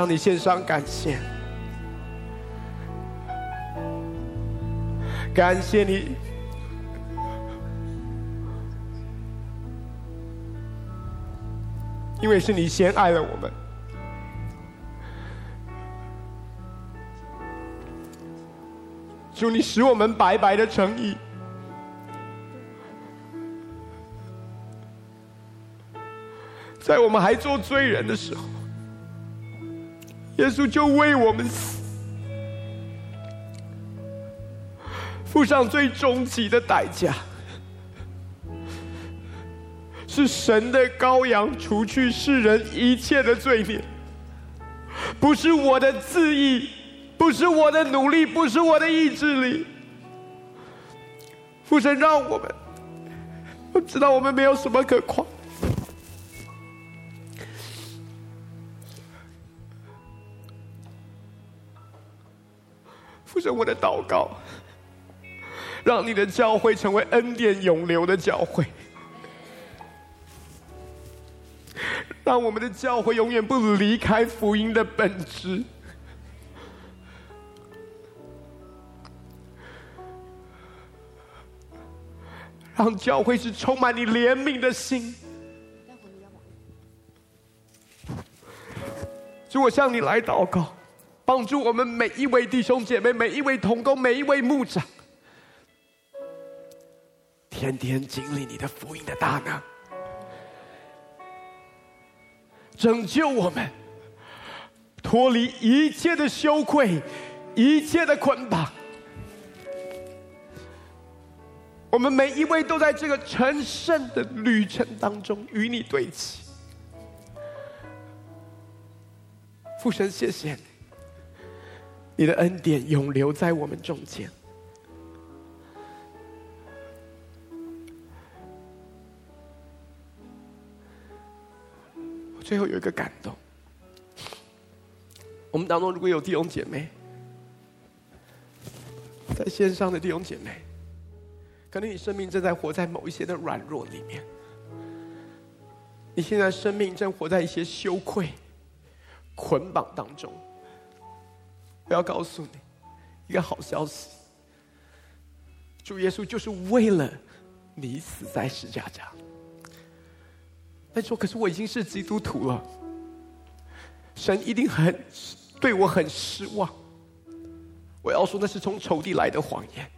向你献上感谢，感谢你，因为是你先爱了我们，主，你使我们白白的诚意。在我们还做罪人的时候，耶稣就为我们死，付上最终极的代价，是神的羔羊，除去世人一切的罪孽。不是我的自意，不是我的努力，不是我的意志力。父神让我们，我知道我们没有什么可夸。是，我的祷告，让你的教会成为恩典永流的教会，让我们的教会永远不离开福音的本质，让教会是充满你怜悯的心。主，我向你来祷告。帮助我们每一位弟兄姐妹、每一位同工、每一位牧长，天天经历你的福音的大能，拯救我们，脱离一切的羞愧、一切的捆绑。我们每一位都在这个成圣的旅程当中与你对齐。父神，谢谢。你的恩典永留在我们中间。我最后有一个感动，我们当中如果有弟兄姐妹，在线上的弟兄姐妹，可能你生命正在活在某一些的软弱里面，你现在生命正活在一些羞愧、捆绑当中。我要告诉你一个好消息，主耶稣就是为了你死在十字架上。他说：“可是我已经是基督徒了，神一定很对我很失望。”我要说，那是从仇敌来的谎言。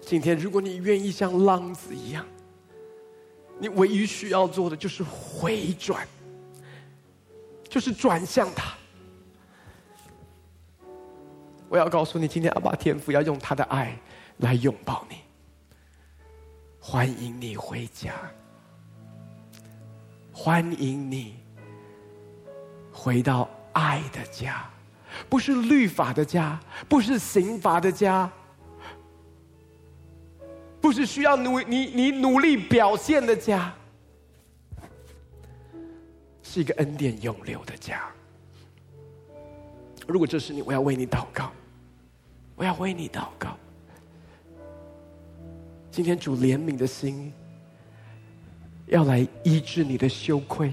今天，如果你愿意像浪子一样，你唯一需要做的就是回转。就是转向他。我要告诉你，今天阿爸天父要用他的爱来拥抱你，欢迎你回家，欢迎你回到爱的家，不是律法的家，不是刑罚的家，不是需要努你你努力表现的家。是一个恩典永留的家。如果这是你，我要为你祷告，我要为你祷告。今天主怜悯的心，要来医治你的羞愧，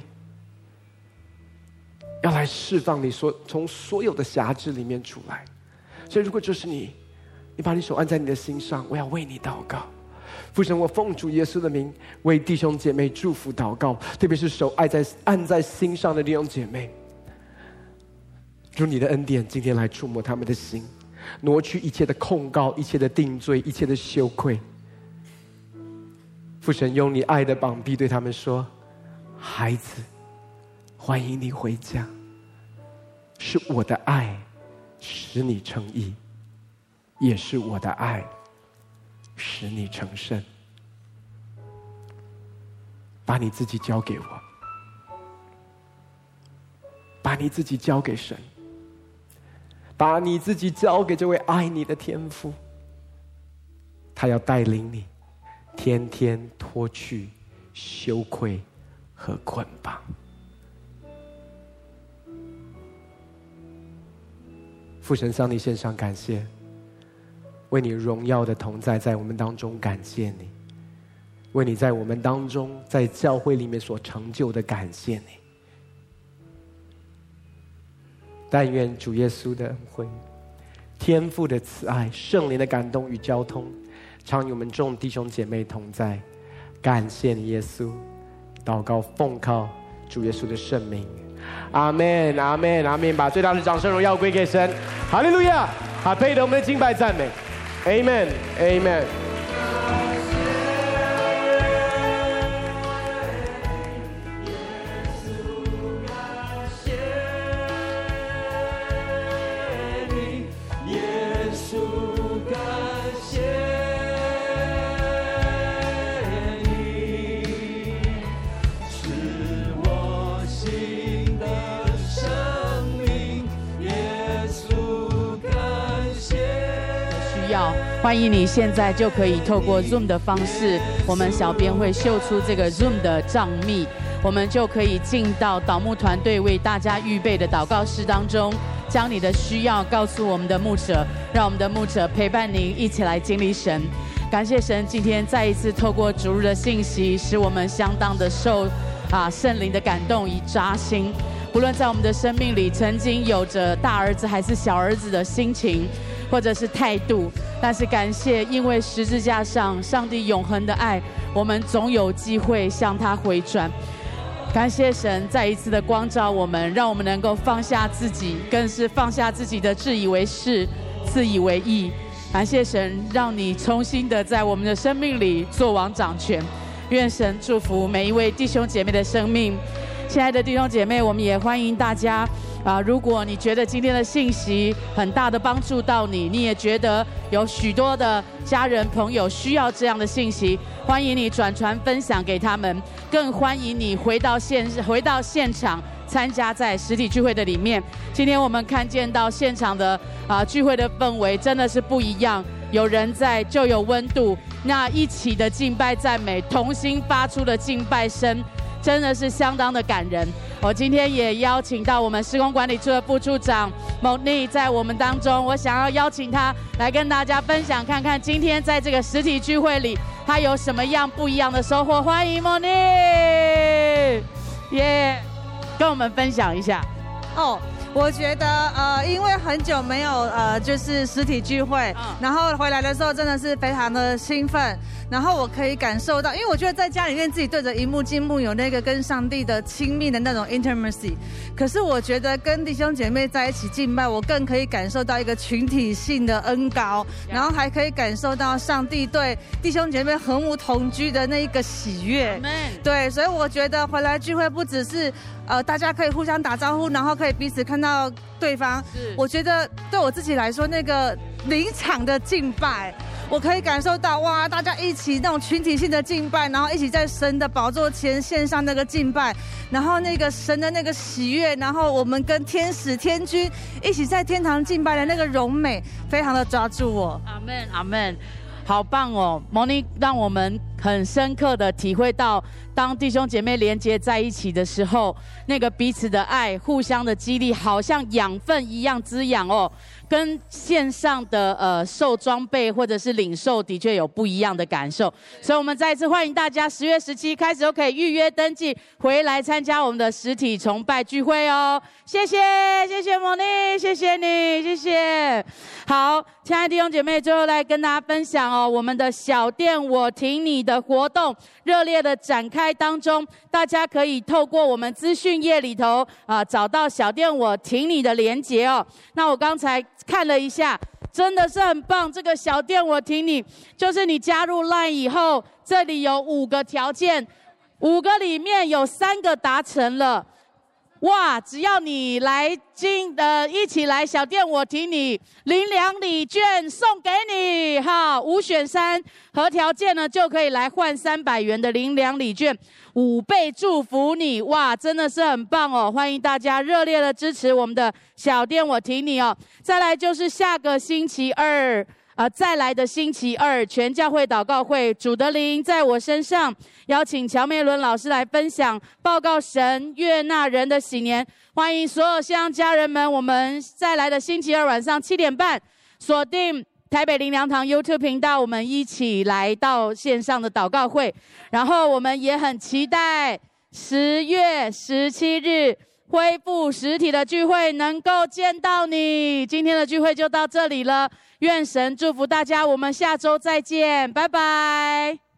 要来释放你所从所有的辖制里面出来。所以，如果这是你，你把你手按在你的心上，我要为你祷告。父神，我奉主耶稣的名为弟兄姐妹祝福祷告，特别是手爱在按在心上的弟兄姐妹，祝你的恩典今天来触摸他们的心，挪去一切的控告、一切的定罪、一切的羞愧。父神，用你爱的膀臂对他们说：“孩子，欢迎你回家，是我的爱使你称义，也是我的爱。”使你成圣，把你自己交给我，把你自己交给神，把你自己交给这位爱你的天父，他要带领你，天天脱去羞愧和捆绑。父神向你献上感谢。为你荣耀的同在，在我们当中感谢你，为你在我们当中，在教会里面所成就的感谢你。但愿主耶稣的恩惠、天父的慈爱、圣灵的感动与交通，常与我们众弟兄姐妹同在。感谢你，耶稣。祷告奉靠主耶稣的圣名，阿门，阿门，阿门。把最大的掌声荣耀归给神，哈利路亚！好，配得我们的敬拜赞美，阿门，你现在就可以透过 Zoom 的方式，我们小编会秀出这个 Zoom 的帐密，我们就可以进到导幕团队为大家预备的祷告室当中，将你的需要告诉我们的牧者，让我们的牧者陪伴您一起来经历神。感谢神，今天再一次透过主日的信息，使我们相当的受啊圣灵的感动与扎心。不论在我们的生命里曾经有着大儿子还是小儿子的心情，或者是态度。但是感谢，因为十字架上上帝永恒的爱，我们总有机会向他回转。感谢神再一次的光照我们，让我们能够放下自己，更是放下自己的自以为是、自以为意。感谢神，让你重新的在我们的生命里做王掌权。愿神祝福每一位弟兄姐妹的生命。亲爱的弟兄姐妹，我们也欢迎大家。啊，如果你觉得今天的信息很大的帮助到你，你也觉得有许多的家人朋友需要这样的信息，欢迎你转传分享给他们，更欢迎你回到现回到现场参加在实体聚会的里面。今天我们看见到现场的啊聚会的氛围真的是不一样，有人在就有温度，那一起的敬拜赞美，同心发出的敬拜声。真的是相当的感人。我今天也邀请到我们施工管理处的副处长蒙妮在我们当中，我想要邀请他来跟大家分享，看看今天在这个实体聚会里他有什么样不一样的收获。欢迎蒙妮，耶，跟我们分享一下。哦，我觉得呃，因为很久没有呃，就是实体聚会，然后回来的时候真的是非常的兴奋。然后我可以感受到，因为我觉得在家里面自己对着荧幕静幕有那个跟上帝的亲密的那种 intimacy，可是我觉得跟弟兄姐妹在一起敬拜，我更可以感受到一个群体性的恩膏，然后还可以感受到上帝对弟兄姐妹和睦同居的那一个喜悦。对，所以我觉得回来聚会不只是呃大家可以互相打招呼，然后可以彼此看到对方。是，我觉得对我自己来说，那个临场的敬拜。我可以感受到哇，大家一起那种群体性的敬拜，然后一起在神的宝座前献上那个敬拜，然后那个神的那个喜悦，然后我们跟天使天君一起在天堂敬拜的那个荣美，非常的抓住我。阿门，阿门，好棒哦！毛妮让我们很深刻的体会到，当弟兄姐妹连接在一起的时候，那个彼此的爱、互相的激励，好像养分一样滋养哦。跟线上的呃受装备或者是领受的确有不一样的感受，所以我们再一次欢迎大家十月十七开始都可以预约登记回来参加我们的实体崇拜聚会哦。谢谢，谢谢蒙妮，谢谢你，谢谢。好，亲爱的弟兄姐妹，最后来跟大家分享哦，我们的小店我挺你的的活动热烈的展开当中，大家可以透过我们资讯页里头啊找到小店我挺你的连结哦。那我刚才。看了一下，真的是很棒。这个小店我挺你，就是你加入 LINE 以后，这里有五个条件，五个里面有三个达成了。哇！只要你来经呃一起来小店，我提你领两礼券送给你哈，五选三，合条件呢就可以来换三百元的领两礼券，五倍祝福你哇！真的是很棒哦，欢迎大家热烈的支持我们的小店，我提你哦。再来就是下个星期二。啊，再来的星期二，全教会祷告会，主的灵在我身上，邀请乔梅伦老师来分享，报告神悦纳人的喜年。欢迎所有乡家人们，我们再来的星期二晚上七点半，锁定台北灵粮堂 YouTube 频道，我们一起来到线上的祷告会。然后我们也很期待十月十七日恢复实体的聚会，能够见到你。今天的聚会就到这里了，愿神祝福大家，我们下周再见，拜拜。